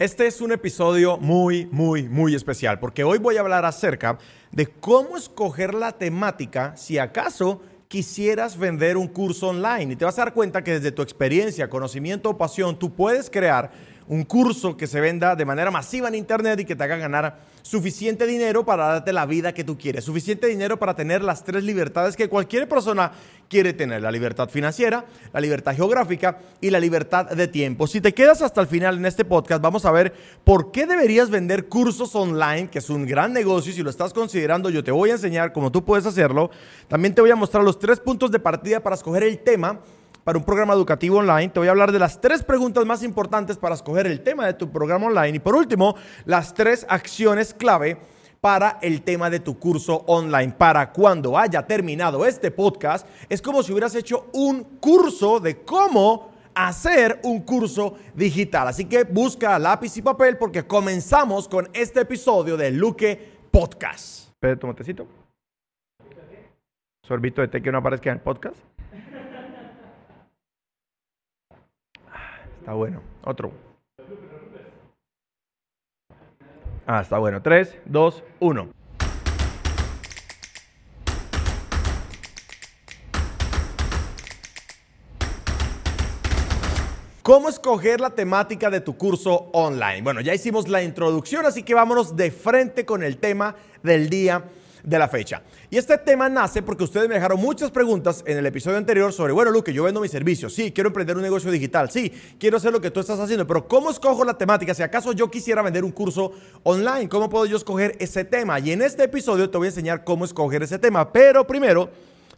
Este es un episodio muy, muy, muy especial porque hoy voy a hablar acerca de cómo escoger la temática si acaso quisieras vender un curso online. Y te vas a dar cuenta que desde tu experiencia, conocimiento o pasión, tú puedes crear un curso que se venda de manera masiva en Internet y que te haga ganar suficiente dinero para darte la vida que tú quieres, suficiente dinero para tener las tres libertades que cualquier persona quiere tener, la libertad financiera, la libertad geográfica y la libertad de tiempo. Si te quedas hasta el final en este podcast, vamos a ver por qué deberías vender cursos online, que es un gran negocio, si lo estás considerando, yo te voy a enseñar cómo tú puedes hacerlo. También te voy a mostrar los tres puntos de partida para escoger el tema para un programa educativo online. Te voy a hablar de las tres preguntas más importantes para escoger el tema de tu programa online. Y por último, las tres acciones clave para el tema de tu curso online. Para cuando haya terminado este podcast, es como si hubieras hecho un curso de cómo hacer un curso digital. Así que busca lápiz y papel porque comenzamos con este episodio de Luque Podcast. Pede tu motecito. Sorbito de té que no aparezca en el podcast. Está bueno. Otro. Ah, está bueno. 3, 2, 1. ¿Cómo escoger la temática de tu curso online? Bueno, ya hicimos la introducción, así que vámonos de frente con el tema del día de la fecha. Y este tema nace porque ustedes me dejaron muchas preguntas en el episodio anterior sobre, bueno, Luque, yo vendo mis servicios, sí, quiero emprender un negocio digital, sí, quiero hacer lo que tú estás haciendo, pero ¿cómo escojo la temática? Si acaso yo quisiera vender un curso online, ¿cómo puedo yo escoger ese tema? Y en este episodio te voy a enseñar cómo escoger ese tema, pero primero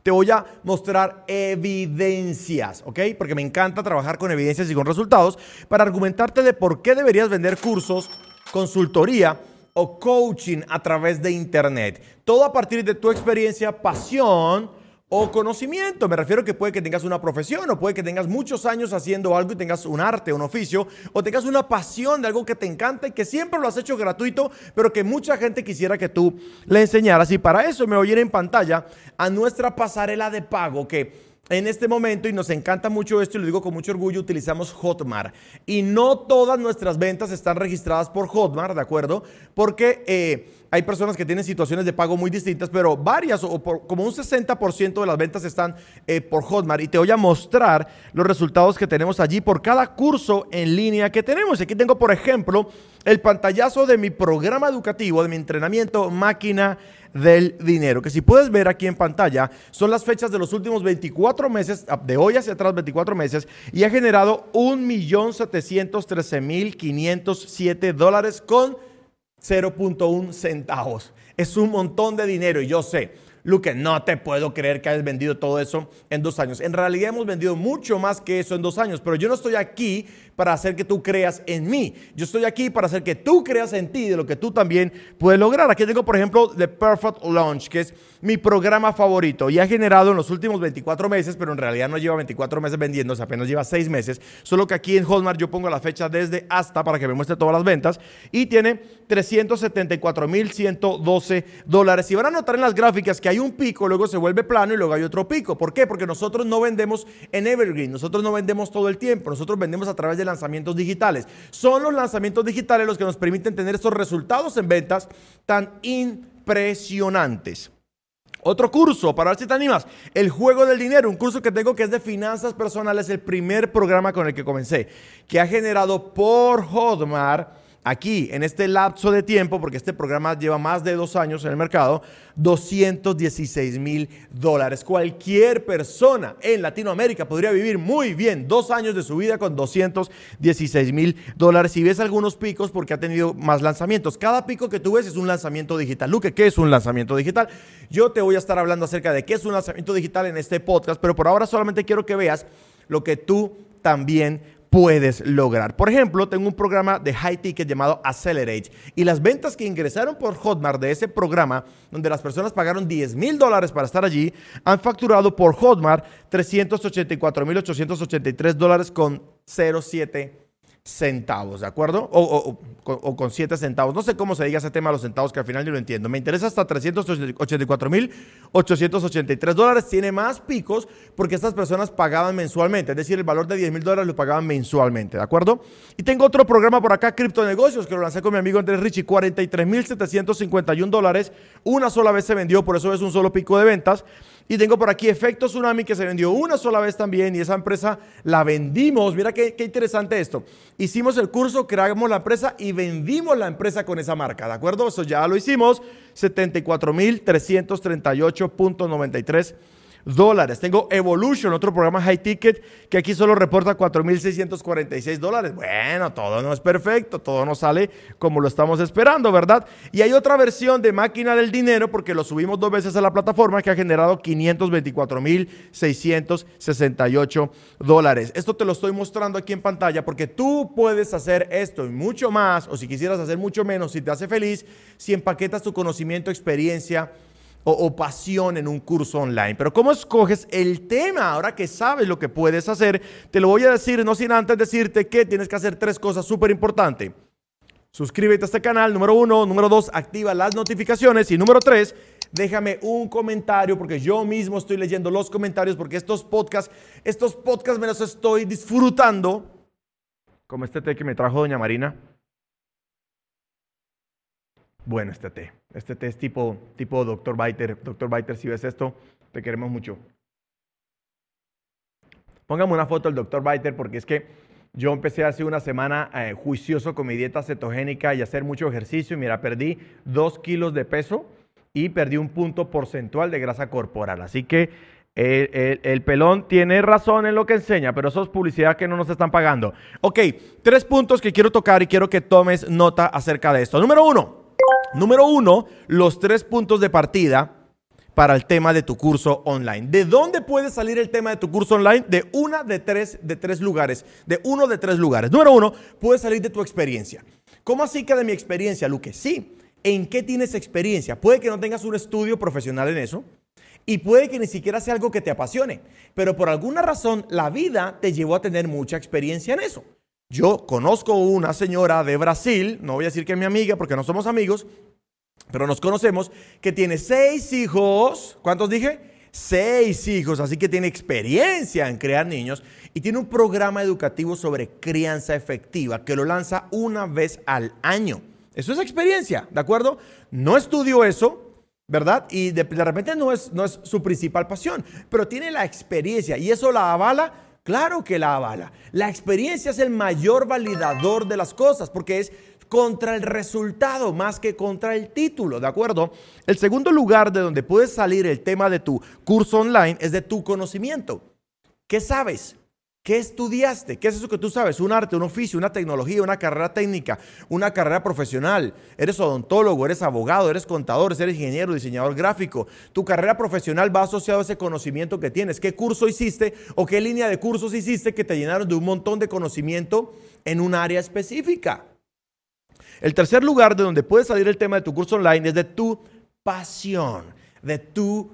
te voy a mostrar evidencias, ¿ok? Porque me encanta trabajar con evidencias y con resultados para argumentarte de por qué deberías vender cursos, consultoría, o coaching a través de Internet. Todo a partir de tu experiencia, pasión o conocimiento. Me refiero que puede que tengas una profesión o puede que tengas muchos años haciendo algo y tengas un arte, un oficio o tengas una pasión de algo que te encanta y que siempre lo has hecho gratuito, pero que mucha gente quisiera que tú le enseñaras. Y para eso me ir en pantalla a nuestra pasarela de pago que en este momento, y nos encanta mucho esto y lo digo con mucho orgullo, utilizamos Hotmart. Y no todas nuestras ventas están registradas por Hotmart, ¿de acuerdo? Porque eh, hay personas que tienen situaciones de pago muy distintas, pero varias, o como un 60% de las ventas están eh, por Hotmart. Y te voy a mostrar los resultados que tenemos allí por cada curso en línea que tenemos. Aquí tengo, por ejemplo, el pantallazo de mi programa educativo, de mi entrenamiento máquina del dinero, que si puedes ver aquí en pantalla, son las fechas de los últimos 24 meses, ah, de hoy hacia atrás 24 meses, y ha generado 1.713.507 dólares con 0.1 centavos. Es un montón de dinero y yo sé, Luque, no te puedo creer que hayas vendido todo eso en dos años. En realidad hemos vendido mucho más que eso en dos años, pero yo no estoy aquí para hacer que tú creas en mí. Yo estoy aquí para hacer que tú creas en ti de lo que tú también puedes lograr. Aquí tengo, por ejemplo, The Perfect Launch, que es mi programa favorito y ha generado en los últimos 24 meses, pero en realidad no lleva 24 meses vendiéndose, apenas lleva 6 meses. Solo que aquí en Hotmart yo pongo la fecha desde hasta para que me muestre todas las ventas y tiene 374.112 dólares. Y van a notar en las gráficas que hay un pico, luego se vuelve plano y luego hay otro pico. ¿Por qué? Porque nosotros no vendemos en Evergreen, nosotros no vendemos todo el tiempo, nosotros vendemos a través de lanzamientos digitales. Son los lanzamientos digitales los que nos permiten tener estos resultados en ventas tan impresionantes. Otro curso, para ver si te animas, el juego del dinero, un curso que tengo que es de finanzas personales, el primer programa con el que comencé, que ha generado por Hotmart aquí, en este lapso de tiempo, porque este programa lleva más de dos años en el mercado, 216 mil dólares. Cualquier persona en Latinoamérica podría vivir muy bien dos años de su vida con 216 mil dólares. Si ves algunos picos, porque ha tenido más lanzamientos. Cada pico que tú ves es un lanzamiento digital. Luque, ¿qué es un lanzamiento digital? Yo te voy a estar hablando acerca de qué es un lanzamiento digital en este podcast, pero por ahora solamente quiero que veas lo que tú también puedes lograr. Por ejemplo, tengo un programa de high ticket llamado Accelerate y las ventas que ingresaron por Hotmart de ese programa, donde las personas pagaron 10 mil dólares para estar allí, han facturado por Hotmart 384.883 dólares con 07 centavos, ¿de acuerdo? O, o con 7 centavos. No sé cómo se diga ese tema de los centavos, que al final yo lo entiendo. Me interesa hasta 384.883 dólares. Tiene más picos porque estas personas pagaban mensualmente. Es decir, el valor de 10 mil dólares lo pagaban mensualmente, ¿de acuerdo? Y tengo otro programa por acá, Criptonegocios, que lo lancé con mi amigo Andrés Richie. 43.751 dólares. Una sola vez se vendió, por eso es un solo pico de ventas. Y tengo por aquí Efecto Tsunami que se vendió una sola vez también y esa empresa la vendimos. Mira qué, qué, interesante esto. Hicimos el curso, creamos la empresa y vendimos la empresa con esa marca, ¿de acuerdo? Eso ya lo hicimos. 74.338.93 dólares. Tengo Evolution, otro programa high ticket, que aquí solo reporta 4.646 dólares. Bueno, todo no es perfecto, todo no sale como lo estamos esperando, ¿verdad? Y hay otra versión de máquina del dinero, porque lo subimos dos veces a la plataforma, que ha generado 524.668 dólares. Esto te lo estoy mostrando aquí en pantalla, porque tú puedes hacer esto y mucho más, o si quisieras hacer mucho menos, si te hace feliz, si empaquetas tu conocimiento, experiencia, o, pasión en un curso online. Pero ¿cómo escoges el tema? Ahora que sabes lo que puedes hacer, te lo voy a decir, no sin antes decirte que tienes que hacer tres cosas súper importantes. Suscríbete a este canal, número uno. Número dos, activa las notificaciones. Y número tres, déjame un comentario porque yo mismo estoy leyendo los comentarios porque estos podcasts, estos podcasts me los estoy disfrutando. Como este té que me trajo doña Marina. Bueno, este té. Este té es tipo, tipo Dr. Biter. Dr. Biter, si ves esto, te queremos mucho. Póngame una foto del Dr. Biter porque es que yo empecé hace una semana eh, juicioso con mi dieta cetogénica y hacer mucho ejercicio y mira, perdí dos kilos de peso y perdí un punto porcentual de grasa corporal. Así que el, el, pelón tiene razón en lo que enseña, pero eso es publicidad que no nos están pagando. Ok, tres puntos que quiero tocar y quiero que tomes nota acerca de esto. Número uno, Número uno, los tres puntos de partida para el tema de tu curso online. ¿De dónde puede salir el tema de tu curso online? De una de tres, de tres lugares. De uno de tres lugares. Número uno, puede salir de tu experiencia. ¿Cómo así que de mi experiencia, Luque? Sí. ¿En qué tienes experiencia? Puede que no tengas un estudio profesional en eso. Y puede que ni siquiera sea algo que te apasione. Pero por alguna razón, la vida te llevó a tener mucha experiencia en eso. Yo conozco una señora de Brasil, no voy a decir que es mi amiga porque no somos amigos, pero nos conocemos, que tiene seis hijos. ¿Cuántos dije? Seis hijos, así que tiene experiencia en crear niños y tiene un programa educativo sobre crianza efectiva que lo lanza una vez al año. Eso es experiencia, ¿de acuerdo? No estudió eso, ¿verdad? Y de, de repente no es, no es su principal pasión, pero tiene la experiencia y eso la avala Claro que la avala. La experiencia es el mayor validador de las cosas porque es contra el resultado más que contra el título, ¿de acuerdo? El segundo lugar de donde puedes salir el tema de tu curso online es de tu conocimiento. ¿Qué sabes? ¿Qué estudiaste? ¿Qué es eso que tú sabes? Un arte, un oficio, una tecnología, una carrera técnica, una carrera profesional. Eres odontólogo, eres abogado, eres contador, eres ingeniero, diseñador gráfico. Tu carrera profesional va asociado a ese conocimiento que tienes. ¿Qué curso hiciste o qué línea de cursos hiciste que te llenaron de un montón de conocimiento en un área específica? El tercer lugar de donde puede salir el tema de tu curso online es de tu pasión, de tu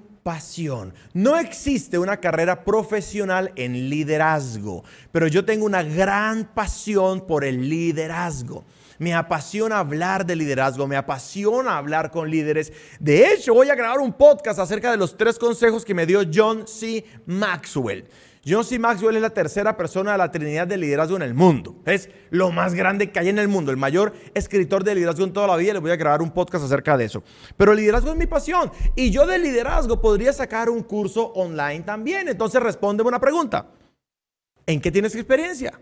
No existe una carrera profesional en liderazgo, pero yo tengo una gran pasión por el liderazgo. Me apasiona hablar de liderazgo, me apasiona hablar con líderes. De hecho, voy a grabar un podcast acerca de los tres consejos que me dio John C. Maxwell. John C. Maxwell es la tercera persona de la Trinidad de Liderazgo en el mundo. Es lo más grande que hay en el mundo, el mayor escritor de liderazgo en toda la vida. Les voy a grabar un podcast acerca de eso. Pero el liderazgo es mi pasión. Y yo de liderazgo podría sacar un curso online también. Entonces respóndeme una pregunta. ¿En qué tienes experiencia?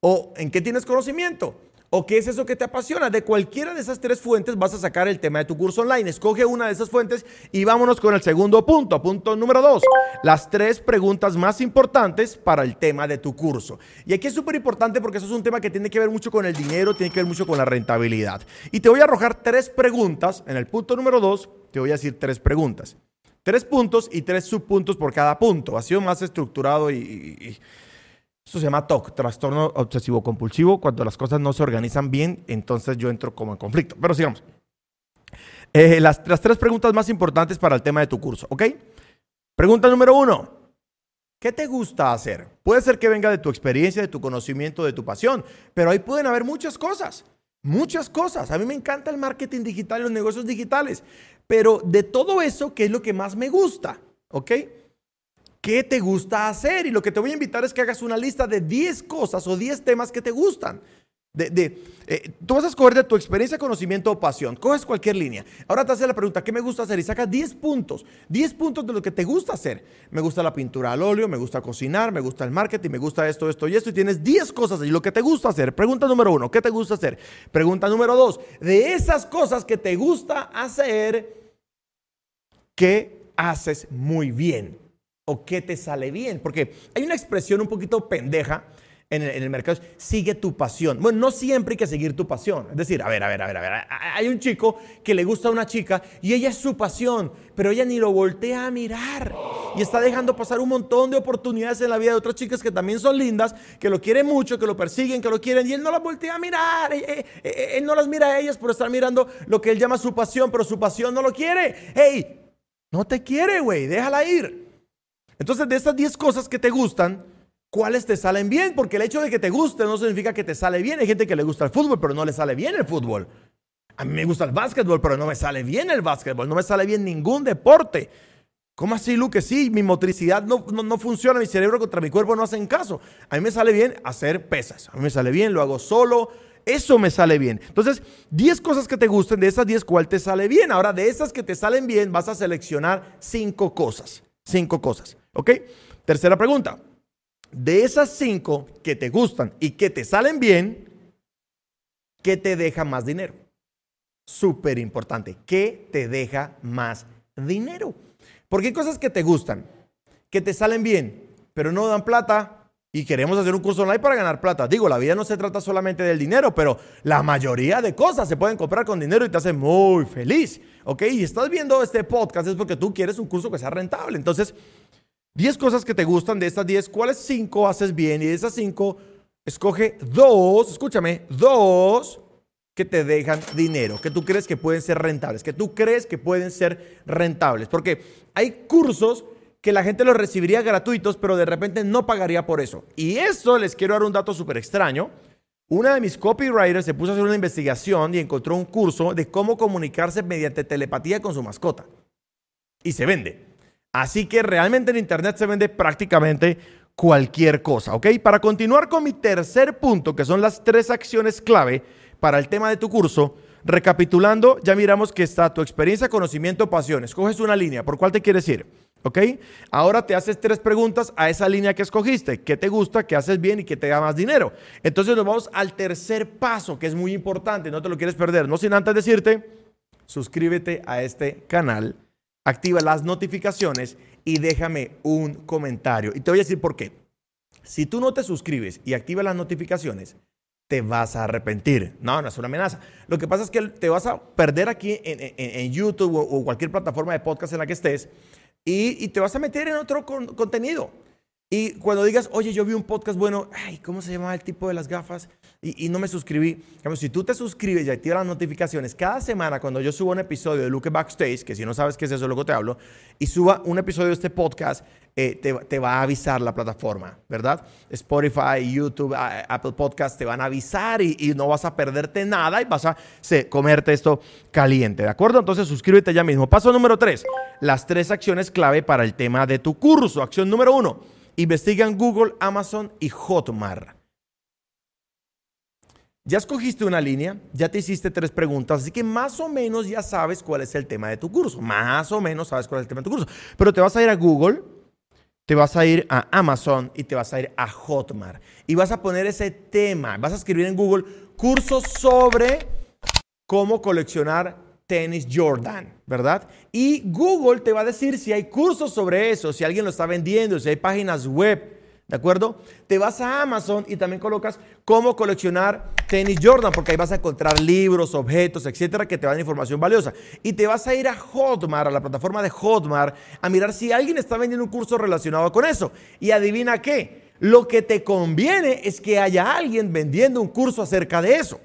¿O en qué tienes conocimiento? ¿O qué es eso que te apasiona? De cualquiera de esas tres fuentes vas a sacar el tema de tu curso online. Escoge una de esas fuentes y vámonos con el segundo punto. Punto número dos. Las tres preguntas más importantes para el tema de tu curso. Y aquí es súper importante porque eso es un tema que tiene que ver mucho con el dinero, tiene que ver mucho con la rentabilidad. Y te voy a arrojar tres preguntas. En el punto número dos te voy a decir tres preguntas. Tres puntos y tres subpuntos por cada punto. Ha sido más estructurado y eso se llama TOC, trastorno obsesivo compulsivo. Cuando las cosas no se organizan bien, entonces yo entro como en conflicto. Pero sigamos. Eh, las, las tres preguntas más importantes para el tema de tu curso, ¿ok? Pregunta número uno. ¿Qué te gusta hacer? Puede ser que venga de tu experiencia, de tu conocimiento, de tu pasión, pero ahí pueden haber muchas cosas. Muchas cosas. A mí me encanta el marketing digital y los negocios digitales. Pero de todo eso, ¿qué es lo que más me gusta? ¿Ok? ¿Qué te gusta hacer? Y lo que te voy a invitar es que hagas una lista de 10 cosas o 10 temas que te gustan. De, eh, tú vas a escoger de tu experiencia, conocimiento o pasión. Coges cualquier línea. Ahora te haces la pregunta, ¿qué me gusta hacer? Y sacas 10 puntos. 10 puntos de lo que te gusta hacer. Me gusta la pintura al óleo, me gusta cocinar, me gusta el marketing, me gusta esto, esto y esto. Y tienes 10 cosas y lo que te gusta hacer. Pregunta número uno, ¿qué te gusta hacer? Pregunta número dos, de esas cosas que te gusta hacer, ¿qué haces muy bien? ¿O qué te sale bien? Porque hay una expresión un poquito pendeja en el, mercado sigue tu pasión. Bueno, no siempre hay que seguir tu pasión. Es decir, a ver, a ver, a ver, a ver. Hay un chico que le gusta a una chica y ella es su pasión, pero ella ni lo voltea a mirar. Y está dejando pasar un montón de oportunidades en la vida de otras chicas que también son lindas, que lo quieren mucho, que lo persiguen, que lo quieren, y él no las voltea a mirar. Él, eh, eh, eh, él no las mira a ellas por estar mirando lo que él llama su pasión, pero su pasión no lo quiere. Hey, no te quiere, güey, déjala ir. Entonces, de esas 10 cosas que te gustan, cuáles te salen bien, porque el hecho de que te guste no significa que te sale bien. Hay gente que le gusta el fútbol, pero no le sale bien el fútbol. A mí me gusta el básquetbol, pero no me sale bien el básquetbol, no me sale bien ningún deporte. ¿Cómo así, Luke? Sí, mi motricidad no, no, funciona, mi cerebro contra mi cuerpo no hacen caso. A mí me sale bien hacer pesas, a mí me sale bien, lo hago solo, eso me sale bien. Entonces, 10 cosas que te gusten, de esas 10, ¿cuál te sale bien? Ahora, de esas que te salen bien, vas a seleccionar 5 cosas. 5 cosas, ¿ok? Tercera pregunta de esas cinco que te gustan y que te salen bien, ¿qué te deja más dinero? Súper importante. ¿Qué te deja más dinero? Porque hay cosas que te gustan, que te salen bien, pero no dan plata. Y queremos hacer un curso online para ganar plata. Digo, la vida no se trata solamente del dinero, pero la mayoría de cosas se pueden comprar con dinero y te hacen muy feliz. ¿Ok? Y estás viendo este podcast es porque tú quieres un curso que sea rentable. Entonces, 10 cosas que te gustan de estas 10, ¿cuáles 5 haces bien? Y de esas 5, escoge dos, escúchame, dos que te dejan dinero, que tú crees que pueden ser rentables, que tú crees que pueden ser rentables. Porque hay cursos que la gente los recibiría gratuitos, pero de repente no pagaría por eso. Y eso les quiero dar un dato súper extraño. Una de mis copywriters se puso a hacer una investigación y encontró un curso de cómo comunicarse mediante telepatía con su mascota. Y se vende. Así que realmente en Internet se vende prácticamente cualquier cosa, ¿ok? Para continuar con mi tercer punto, que son las tres acciones clave para el tema de tu curso, recapitulando, ya miramos que está tu experiencia, conocimiento, pasión. Escoges una línea, ¿por cuál te quieres ir? ¿Ok? Ahora te haces tres preguntas a esa línea que escogiste. ¿Qué te gusta? ¿Qué haces bien? ¿Y qué te da más dinero? Entonces nos vamos al tercer paso, que es muy importante, no te lo quieres perder. No sin antes decirte, suscríbete a este canal activa las notificaciones y déjame un comentario. Y te voy a decir por qué. Si tú no te suscribes y activas las notificaciones, te vas a arrepentir. No, no es una amenaza. Lo que pasa es que te vas a perder aquí en, YouTube o, cualquier plataforma de podcast en la que estés y, te vas a meter en otro contenido. Y cuando digas, oye, yo vi un podcast bueno, ay, ¿cómo se llamaba el tipo de las gafas? Y, no me suscribí. si tú te suscribes y activas las notificaciones, cada semana cuando yo subo un episodio de Luke Backstage, que si no sabes qué es eso, luego te hablo, y suba un episodio de este podcast, eh, te, va a avisar la plataforma, ¿verdad? Spotify, YouTube, Apple Podcast te van a avisar y, no vas a perderte nada y vas a comerte esto caliente, ¿de acuerdo? Entonces suscríbete ya mismo. Paso número tres, las tres acciones clave para el tema de tu curso. Acción número uno Investigan Google, Amazon y Hotmart. Ya escogiste una línea, ya te hiciste tres preguntas, así que más o menos ya sabes cuál es el tema de tu curso. Más o menos sabes cuál es el tema de tu curso. Pero te vas a ir a Google, te vas a ir a Amazon y te vas a ir a Hotmart. Y vas a poner ese tema, vas a escribir en Google cursos sobre cómo coleccionar tenis Jordan, ¿verdad? Y Google te va a decir si hay cursos sobre eso, si alguien lo está vendiendo, si hay páginas web, ¿de acuerdo? Te vas a Amazon y también colocas cómo coleccionar tenis Jordan, porque ahí vas a encontrar libros, objetos, etcétera, que te dan información valiosa. Y te vas a ir a Hotmart, a la plataforma de Hotmart, a mirar si alguien está vendiendo un curso relacionado con eso. Y adivina qué, lo que te conviene es que haya alguien vendiendo un curso acerca de eso.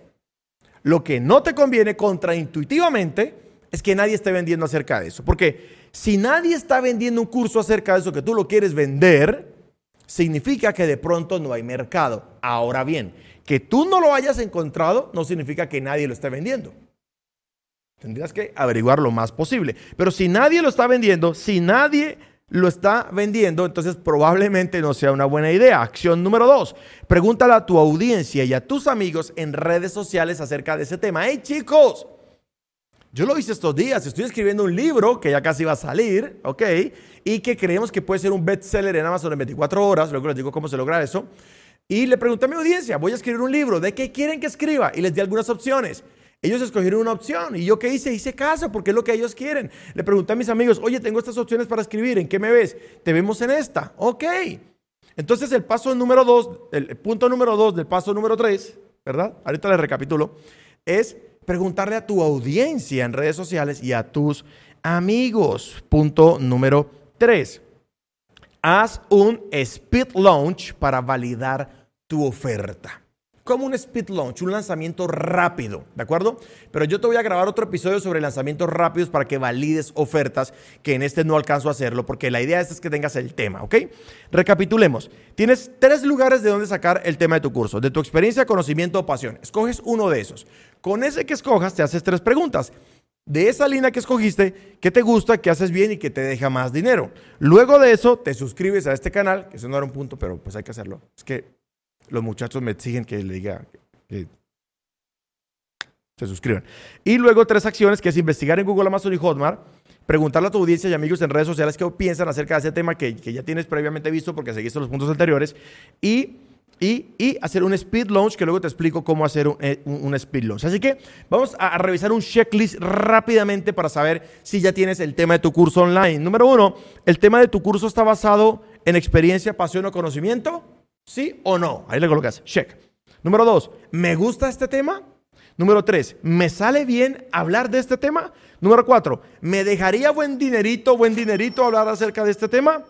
Lo que no te conviene contraintuitivamente es que nadie esté vendiendo acerca de eso. Porque si nadie está vendiendo un curso acerca de eso que tú lo quieres vender, significa que de pronto no hay mercado. Ahora bien, Que tú no lo hayas encontrado no significa que nadie lo esté vendiendo. Tendrías que averiguar lo más posible. Pero si nadie lo está vendiendo, si nadie lo está vendiendo, entonces probablemente no sea una buena idea. Acción número dos, pregúntale a tu audiencia y a tus amigos en redes sociales acerca de ese tema. ¡Hey chicos! Yo lo hice estos días, estoy escribiendo un libro que ya casi va a salir, ¿ok? Y que creemos que puede ser un bestseller en Amazon en 24 horas, luego les digo cómo se logra eso. Y le pregunté a mi audiencia, voy a escribir un libro, ¿de qué quieren que escriba? Y les di algunas opciones. Ellos escogieron una opción y yo qué hice, hice caso porque es lo que ellos quieren. Le pregunté a mis amigos, oye, tengo estas opciones para escribir, ¿en qué me ves? Te vemos en esta, ok. Entonces el paso número dos, el punto número dos del paso número tres, ¿verdad? Ahorita les recapitulo, es preguntarle a tu audiencia en redes sociales y a tus amigos. Punto número tres, haz un speed launch para validar tu oferta como un speed launch, un lanzamiento rápido, ¿de acuerdo? Pero yo te voy a grabar otro episodio sobre lanzamientos rápidos para que valides ofertas, que en este no alcanzo a hacerlo, porque la idea es que tengas el tema, ¿ok? Recapitulemos. Tienes tres lugares de donde sacar el tema de tu curso, de tu experiencia, conocimiento o pasión. Escoges uno de esos. Con ese que escojas, te haces tres preguntas. De esa línea que escogiste, ¿qué te gusta, qué haces bien y qué te deja más dinero? Luego de eso, te suscribes a este canal, que eso no era un punto, pero pues hay que hacerlo. Es que los muchachos me exigen que le diga que se suscriban. Y luego tres acciones, que es investigar en Google, Amazon y Hotmart, preguntarle a tu audiencia y amigos en redes sociales qué piensan acerca de ese tema que, ya tienes previamente visto porque seguiste los puntos anteriores, y, y, hacer un speed launch, que luego te explico cómo hacer un, eh, speed launch. Así que vamos a revisar un checklist rápidamente para saber si ya tienes el tema de tu curso online. Número uno, ¿el tema de tu curso está basado en experiencia, pasión o conocimiento? ¿Sí o no? Ahí le colocas, check. Número dos, ¿me gusta este tema? Número tres, ¿me sale bien hablar de este tema? Número cuatro, ¿me dejaría buen dinerito, buen dinerito hablar acerca de este tema?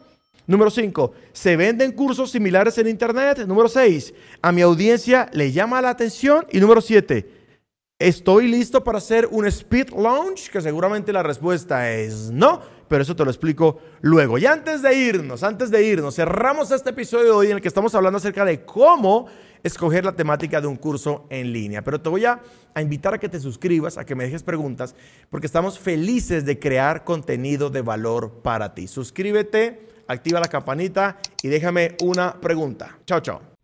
Número cinco, ¿se venden cursos similares en Internet? Número seis, ¿a mi audiencia le llama la atención? Y número siete, ¿estoy listo para hacer un speed launch? Que seguramente la respuesta es no pero eso te lo explico luego. Y antes de irnos, antes de irnos, cerramos este episodio de hoy en el que estamos hablando acerca de cómo escoger la temática de un curso en línea. Pero te voy a, a, invitar a que te suscribas, a que me dejes preguntas, porque estamos felices de crear contenido de valor para ti. Suscríbete, activa la campanita y déjame una pregunta. Chao, chao.